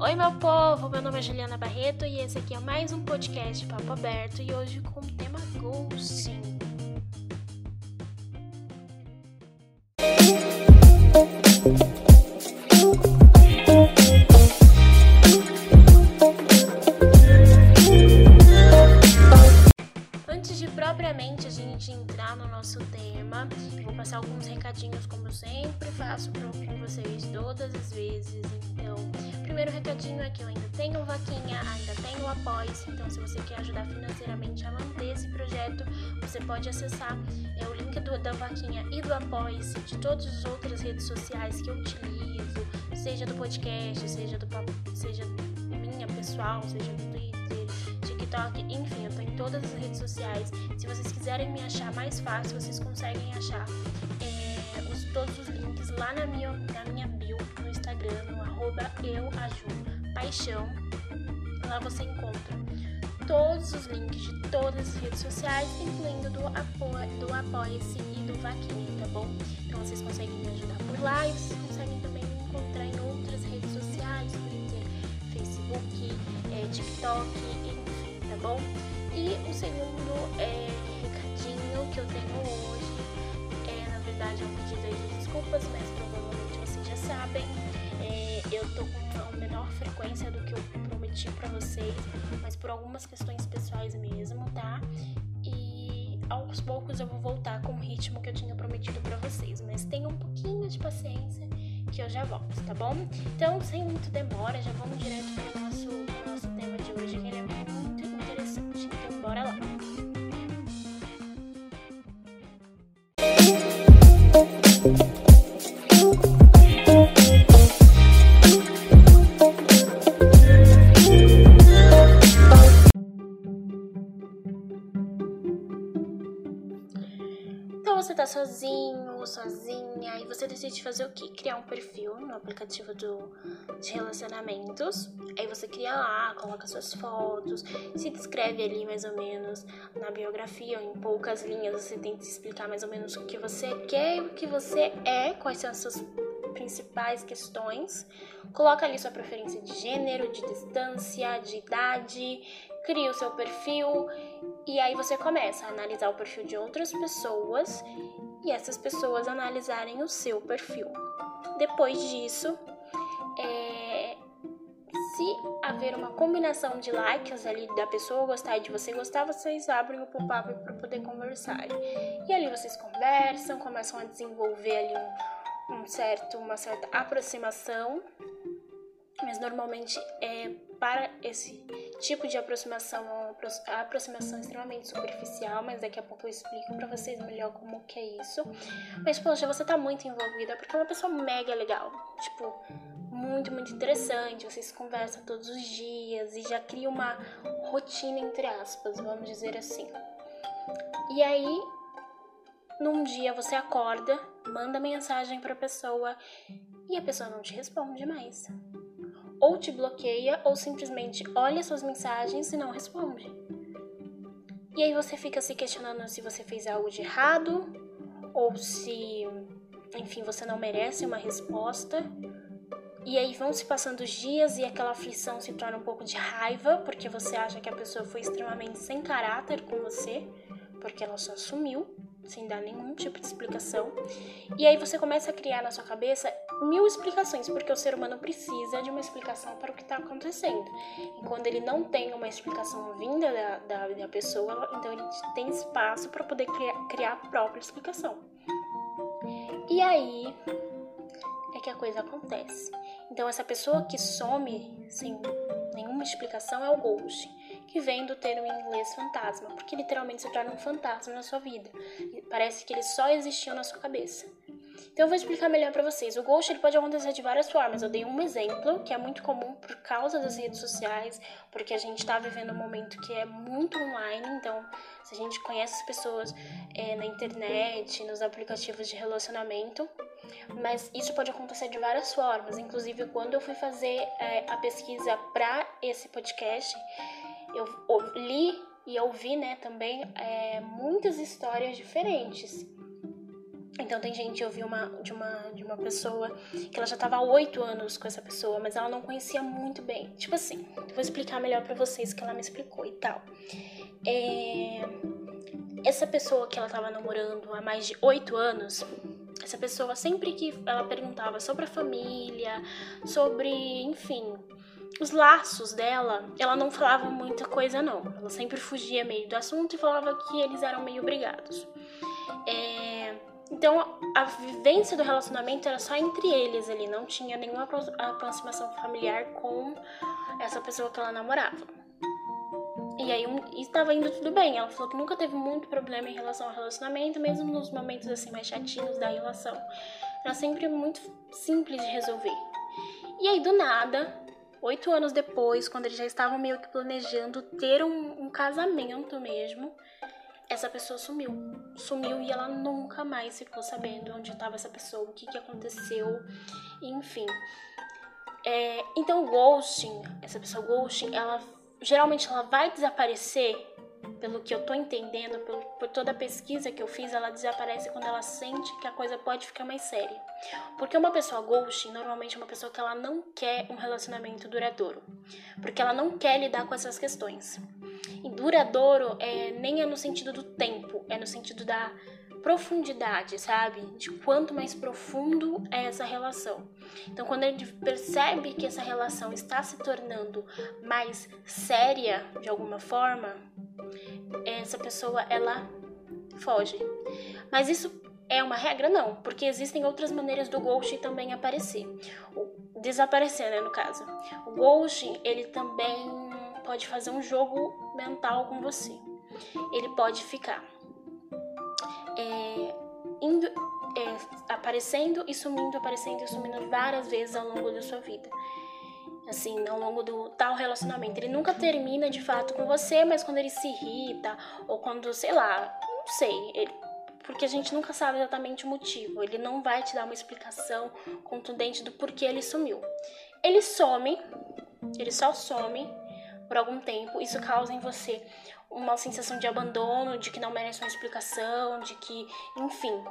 Oi, meu povo! Meu nome é Juliana Barreto e esse aqui é mais um podcast Papo Aberto e hoje com o tema ghosting. Ainda tenho vaquinha, ainda tenho apoio. Então, se você quer ajudar financeiramente a manter esse projeto, você pode acessar é, o link do, da vaquinha e do apoio de todas as outras redes sociais que eu utilizo, seja do podcast, seja do seja minha pessoal, seja do Twitter, TikTok, enfim, eu tô em todas as redes sociais. Se vocês quiserem me achar mais fácil, vocês conseguem achar é, os, todos os links lá na minha, na minha bio no Instagram, no arroba paixão. Lá você encontra todos os links de todas as redes sociais, incluindo do, apo do Apoia-se e do Vaquinha, tá bom? Então vocês conseguem me ajudar por lá e vocês conseguem também me encontrar em outras redes sociais, Twitter, Facebook, é, TikTok, enfim, tá bom? E o segundo é, recadinho que eu tenho hoje é, na verdade, é um pedido de desculpas, mas provavelmente vocês já sabem. É, eu tô com menor frequência do que eu prometi para vocês, mas por algumas questões pessoais mesmo, tá? E aos poucos eu vou voltar com o ritmo que eu tinha prometido para vocês, mas tenham um pouquinho de paciência que eu já volto, tá bom? Então, sem muito demora, já vamos direto nosso, pro nosso você tá sozinho, sozinha, e você decide fazer o quê? Criar um perfil no aplicativo do, de relacionamentos. Aí você cria lá, coloca suas fotos, se descreve ali mais ou menos na biografia, ou em poucas linhas você tenta explicar mais ou menos o que você quer o que você é, quais são as suas principais questões. Coloca ali sua preferência de gênero, de distância, de idade, cria o seu perfil e aí você começa a analisar o perfil de outras pessoas e essas pessoas analisarem o seu perfil. Depois disso, é, se haver uma combinação de likes ali da pessoa gostar e de você gostar, vocês abrem o pop-up para poder conversar. E ali vocês conversam, começam a desenvolver ali um, um certo, uma certa aproximação. Mas normalmente é para esse tipo de aproximação, aproximação extremamente superficial, mas daqui a pouco eu explico para vocês melhor como que é isso. Mas poxa, você tá muito envolvida porque é uma pessoa mega legal, tipo, muito, muito interessante. Vocês conversam todos os dias e já cria uma rotina entre aspas, vamos dizer assim. E aí, num dia você acorda, manda mensagem para a pessoa e a pessoa não te responde mais ou te bloqueia ou simplesmente olha suas mensagens e não responde. E aí você fica se questionando se você fez algo de errado ou se, enfim, você não merece uma resposta. E aí vão se passando os dias e aquela aflição se torna um pouco de raiva, porque você acha que a pessoa foi extremamente sem caráter com você, porque ela só sumiu sem dar nenhum tipo de explicação. E aí você começa a criar na sua cabeça mil explicações, porque o ser humano precisa de uma explicação para o que está acontecendo. E quando ele não tem uma explicação vinda da, da, da pessoa, então ele tem espaço para poder criar, criar a própria explicação. E aí é que a coisa acontece. Então essa pessoa que some sem nenhuma explicação é o ghost que vem do termo em inglês fantasma, porque literalmente se torna um fantasma na sua vida. Parece que ele só existiu na sua cabeça. Então eu vou explicar melhor para vocês. O ghost ele pode acontecer de várias formas. Eu dei um exemplo que é muito comum por causa das redes sociais, porque a gente está vivendo um momento que é muito online. Então, se a gente conhece as pessoas é, na internet, nos aplicativos de relacionamento, mas isso pode acontecer de várias formas. Inclusive, quando eu fui fazer é, a pesquisa para esse podcast, eu li e ouvi né, também é, muitas histórias diferentes. Então tem gente, eu vi uma, de, uma, de uma pessoa que ela já estava há oito anos com essa pessoa, mas ela não conhecia muito bem. Tipo assim, vou explicar melhor para vocês que ela me explicou e tal. É, essa pessoa que ela estava namorando há mais de oito anos, essa pessoa sempre que ela perguntava sobre a família, sobre, enfim, os laços dela, ela não falava muita coisa não. Ela sempre fugia meio do assunto e falava que eles eram meio brigados. É, então a vivência do relacionamento era só entre eles ali, não tinha nenhuma aproximação familiar com essa pessoa que ela namorava. E aí estava indo tudo bem. Ela falou que nunca teve muito problema em relação ao relacionamento, mesmo nos momentos assim mais chatinhos da relação. Era sempre muito simples de resolver. E aí do nada, oito anos depois, quando eles já estavam meio que planejando ter um, um casamento mesmo, essa pessoa sumiu. Sumiu e ela nunca mais ficou sabendo onde estava essa pessoa, o que, que aconteceu, enfim. É, então o ghosting, essa pessoa ghosting, ela geralmente ela vai desaparecer, pelo que eu tô entendendo, por, por toda a pesquisa que eu fiz, ela desaparece quando ela sente que a coisa pode ficar mais séria. Porque uma pessoa ghosting normalmente é uma pessoa que ela não quer um relacionamento duradouro, porque ela não quer lidar com essas questões. E duradouro é, nem é no sentido do tempo, é no sentido da profundidade, sabe? De quanto mais profundo é essa relação. Então, quando ele percebe que essa relação está se tornando mais séria de alguma forma, essa pessoa ela foge. Mas isso é uma regra? Não, porque existem outras maneiras do ghosting também aparecer. Desaparecer, né, no caso. O ghosting, ele também pode fazer um jogo mental com você. Ele pode ficar é, indo, é, aparecendo e sumindo, aparecendo e sumindo várias vezes ao longo da sua vida. Assim, ao longo do tal relacionamento. Ele nunca termina de fato com você, mas quando ele se irrita, ou quando, sei lá, não sei, ele, porque a gente nunca sabe exatamente o motivo. Ele não vai te dar uma explicação contundente do porquê ele sumiu. Ele some, ele só some por algum tempo, isso causa em você uma sensação de abandono, de que não merece uma explicação, de que, enfim.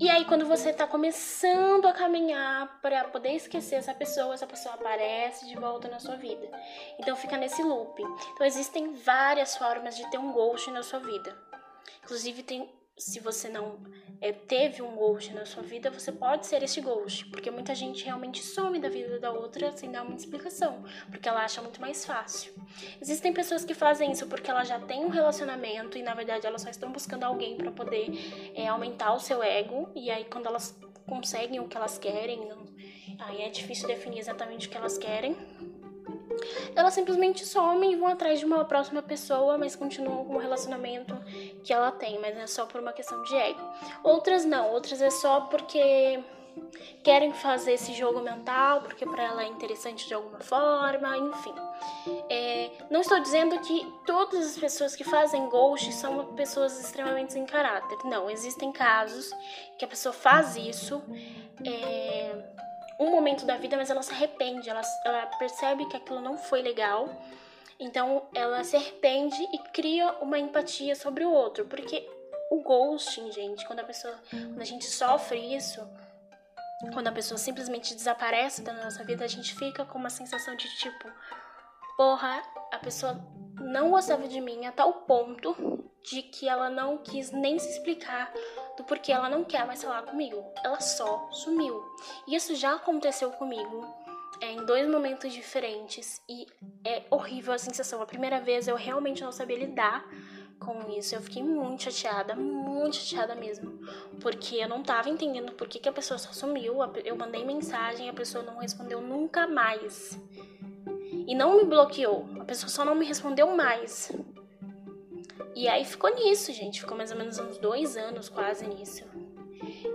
E aí, quando você tá começando a caminhar para poder esquecer essa pessoa, essa pessoa aparece de volta na sua vida. Então, fica nesse loop. Então, existem várias formas de ter um ghost na sua vida. Inclusive, tem se você não é, teve um ghost na sua vida, você pode ser esse ghost, porque muita gente realmente some da vida da outra sem dar uma explicação, porque ela acha muito mais fácil. Existem pessoas que fazem isso porque ela já tem um relacionamento e na verdade elas só estão buscando alguém para poder é, aumentar o seu ego, e aí quando elas conseguem o que elas querem, aí é difícil definir exatamente o que elas querem elas simplesmente somem e vão atrás de uma próxima pessoa, mas continuam com o relacionamento que ela tem, mas é só por uma questão de ego. Outras não, outras é só porque querem fazer esse jogo mental, porque para ela é interessante de alguma forma, enfim. É, não estou dizendo que todas as pessoas que fazem ghost são pessoas extremamente sem caráter. Não, existem casos que a pessoa faz isso. É, um momento da vida, mas ela se arrepende, ela, ela percebe que aquilo não foi legal. Então ela se arrepende e cria uma empatia sobre o outro, porque o ghosting, gente, quando a pessoa, quando a gente sofre isso, quando a pessoa simplesmente desaparece da nossa vida, a gente fica com uma sensação de tipo, porra, a pessoa não gostava de mim a tal ponto de que ela não quis nem se explicar do porquê ela não quer mais falar comigo. Ela só sumiu. E isso já aconteceu comigo é, em dois momentos diferentes e é horrível a sensação. A primeira vez eu realmente não sabia lidar com isso. Eu fiquei muito chateada, muito chateada mesmo. Porque eu não tava entendendo por que, que a pessoa só sumiu. Eu mandei mensagem, a pessoa não respondeu nunca mais. E não me bloqueou, a pessoa só não me respondeu mais. E aí ficou nisso, gente. Ficou mais ou menos uns dois anos quase nisso.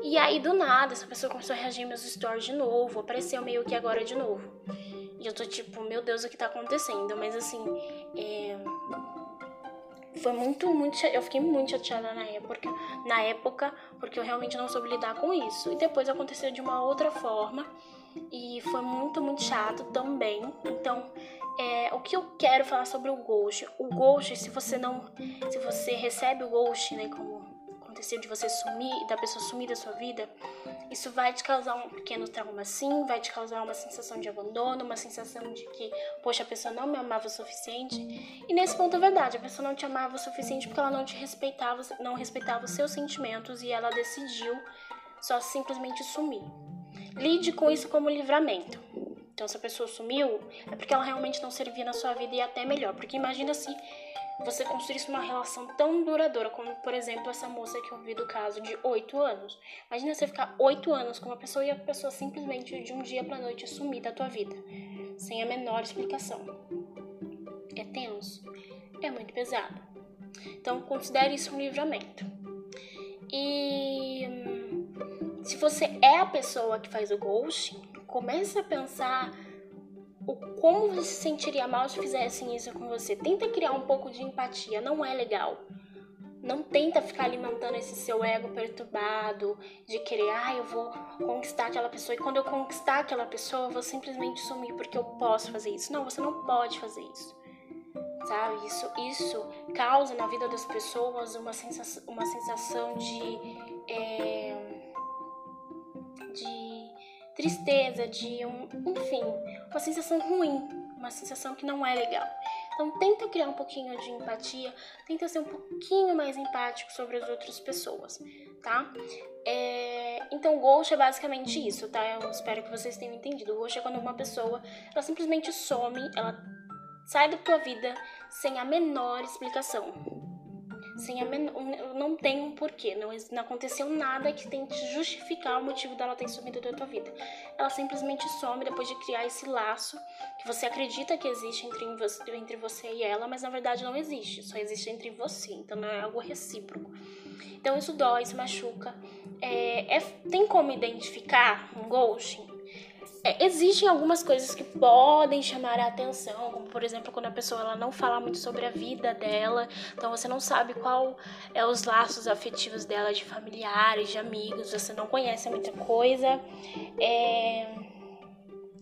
E aí, do nada, essa pessoa começou a reagir meus stories de novo. Apareceu meio que agora de novo. E eu tô tipo, meu Deus, o que tá acontecendo? Mas assim, é... Foi muito, muito. Eu fiquei muito chateada na época, na época, porque eu realmente não soube lidar com isso. E depois aconteceu de uma outra forma. E foi muito, muito chato também. Então, é, o que eu quero falar sobre o ghost? O ghost, se você não, se você recebe o ghost, né, como aconteceu de você sumir, da pessoa sumir da sua vida, isso vai te causar um pequeno trauma sim, vai te causar uma sensação de abandono, uma sensação de que, poxa, a pessoa não me amava o suficiente. E nesse ponto é verdade, a pessoa não te amava o suficiente porque ela não te respeitava, não respeitava os seus sentimentos e ela decidiu só simplesmente sumir. Lide com isso como livramento. Então, se a pessoa sumiu, é porque ela realmente não servia na sua vida e até melhor. Porque imagina se você construísse uma relação tão duradoura, como por exemplo essa moça que eu vi do caso de 8 anos. Imagina você ficar 8 anos com uma pessoa e a pessoa simplesmente de um dia pra noite sumir da tua vida, sem a menor explicação. É tenso, é muito pesado. Então considere isso um livramento. E hum, se você é a pessoa que faz o ghosting, comece a pensar o como você se sentiria mal se fizessem isso com você. Tenta criar um pouco de empatia, não é legal. Não tenta ficar alimentando esse seu ego perturbado de querer, ah, eu vou conquistar aquela pessoa e quando eu conquistar aquela pessoa, eu vou simplesmente sumir porque eu posso fazer isso. Não, você não pode fazer isso. Sabe? Isso, isso causa na vida das pessoas uma sensação, uma sensação de. É, de tristeza, de um, enfim, uma sensação ruim, uma sensação que não é legal. Então tenta criar um pouquinho de empatia, tenta ser um pouquinho mais empático sobre as outras pessoas, tá? É, então ghost é basicamente isso, tá? Eu espero que vocês tenham entendido. Ghost é quando uma pessoa, ela simplesmente some, ela sai da tua vida sem a menor explicação sem a não tem um porquê, não, não aconteceu nada que tente justificar o motivo dela ter sumido da tua vida. Ela simplesmente some depois de criar esse laço que você acredita que existe entre, entre você e ela, mas na verdade não existe, só existe entre você, então não é algo recíproco. Então isso dói, isso machuca. É, é, tem como identificar um ghosting? É, existem algumas coisas que podem chamar a atenção, como por exemplo quando a pessoa ela não fala muito sobre a vida dela, então você não sabe qual é os laços afetivos dela de familiares, de amigos, você não conhece muita coisa. É...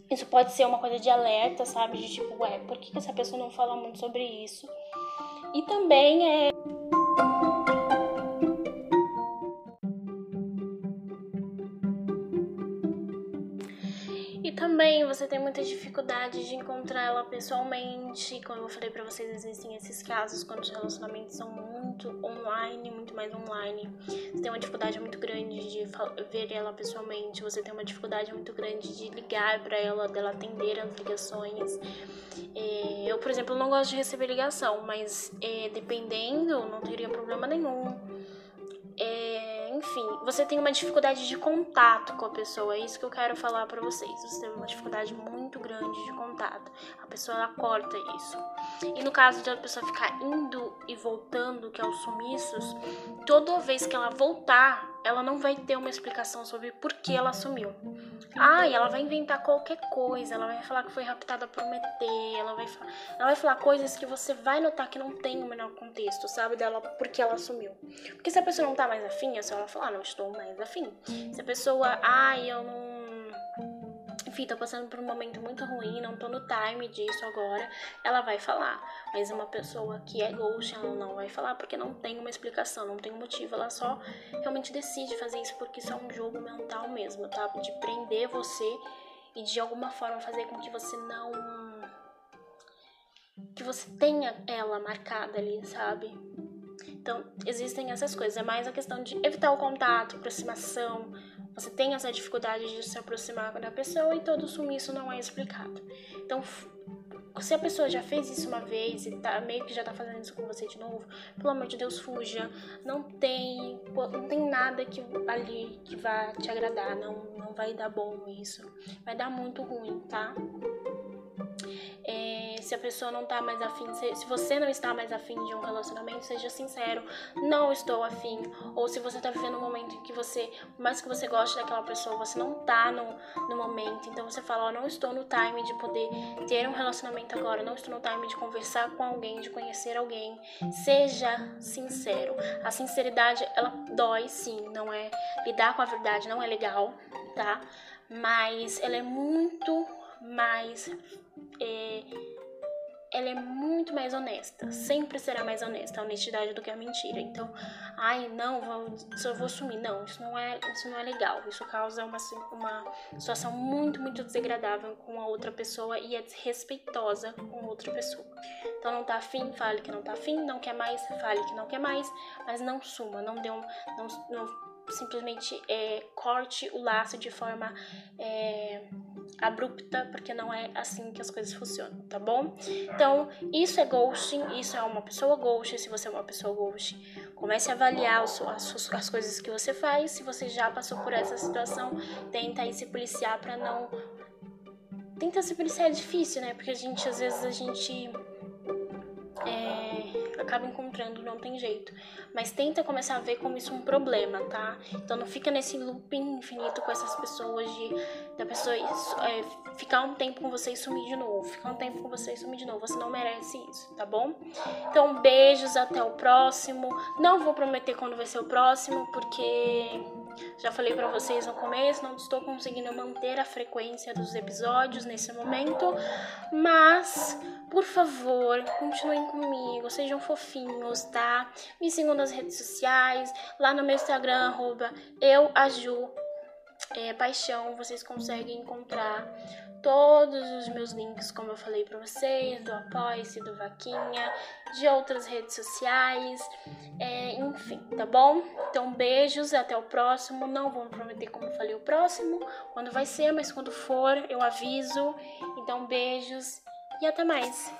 Isso pode ser uma coisa de alerta, sabe? De tipo, ué, por que essa pessoa não fala muito sobre isso? E também é também você tem muita dificuldade de encontrar ela pessoalmente. Como eu falei para vocês, existem esses casos quando os relacionamentos são muito online, muito mais online. Você tem uma dificuldade muito grande de ver ela pessoalmente. Você tem uma dificuldade muito grande de ligar para ela, dela atender as ligações. É, eu, por exemplo, não gosto de receber ligação, mas é, dependendo, não teria problema nenhum. É, enfim, você tem uma dificuldade de contato com a pessoa, é isso que eu quero falar para vocês. Você tem uma dificuldade muito grande de contato. A pessoa ela corta isso. E no caso de a pessoa ficar indo e voltando, que é os sumiços, toda vez que ela voltar, ela não vai ter uma explicação sobre por que ela sumiu. Ah, e ela vai inventar qualquer coisa, ela vai falar que foi raptada por um ET, ela vai, falar, ela vai falar coisas que você vai notar que não tem o menor contexto, sabe, dela, porque ela sumiu. Porque se a pessoa não tá mais afim, é só ela falar, não estou mais afim. Se a pessoa, ah, eu não enfim, tô passando por um momento muito ruim, não tô no time disso agora, ela vai falar. Mas uma pessoa que é ghost, ela não vai falar porque não tem uma explicação, não tem um motivo, ela só realmente decide fazer isso porque isso é um jogo mental mesmo, tá? De prender você e de alguma forma fazer com que você não que você tenha ela marcada ali, sabe? Então, existem essas coisas. É mais a questão de evitar o contato, aproximação, você tem essa dificuldade de se aproximar da pessoa e todo sumiço não é explicado. Então, se a pessoa já fez isso uma vez e tá meio que já tá fazendo isso com você de novo, pelo amor de Deus, fuja. Não tem, não tem nada que ali que vá te agradar, não, não vai dar bom isso. Vai dar muito ruim, tá? Se a pessoa não tá mais afim, se, se você não está mais afim de um relacionamento, seja sincero, não estou afim. Ou se você tá vivendo um momento em que você, por mais que você goste daquela pessoa, você não tá no, no momento, então você fala, ó, oh, não estou no time de poder ter um relacionamento agora, não estou no time de conversar com alguém, de conhecer alguém. Seja sincero. A sinceridade, ela dói sim, não é? Lidar com a verdade não é legal, tá? Mas ela é muito mais é, ela é muito mais honesta, sempre será mais honesta, a honestidade do que a mentira. Então, ai, não, vou, só vou sumir. Não, isso não é, isso não é legal. Isso causa uma, uma situação muito, muito desagradável com a outra pessoa e é desrespeitosa com outra pessoa. Então, não tá afim, fale que não tá afim, não quer mais, fale que não quer mais, mas não suma, não dê um, não, não simplesmente é, corte o laço de forma é, abrupta, porque não é assim que as coisas funcionam, tá bom? Então, isso é ghosting, isso é uma pessoa ghost. Se você é uma pessoa ghost, comece a avaliar as, as, as coisas que você faz. Se você já passou por essa situação, tenta aí se policiar para não. Tenta se policiar, é difícil, né? Porque a gente, às vezes, a gente. É acaba encontrando, não tem jeito. Mas tenta começar a ver como isso é um problema, tá? Então não fica nesse looping infinito com essas pessoas de da pessoa é, ficar um tempo com você e sumir de novo, ficar um tempo com você e sumir de novo. Você não merece isso, tá bom? Então beijos, até o próximo. Não vou prometer quando vai ser o próximo, porque já falei para vocês no começo, não estou conseguindo manter a frequência dos episódios nesse momento, mas por favor, continuem comigo, sejam fofinhos, tá? Me sigam nas redes sociais, lá no meu Instagram, arroba euaju, é, paixão, vocês conseguem encontrar todos os meus links, como eu falei para vocês, do Apoia-se, do Vaquinha, de outras redes sociais, é, enfim, tá bom? Então, beijos, até o próximo. Não vou prometer como eu falei o próximo, quando vai ser, mas quando for, eu aviso. Então, beijos e até mais!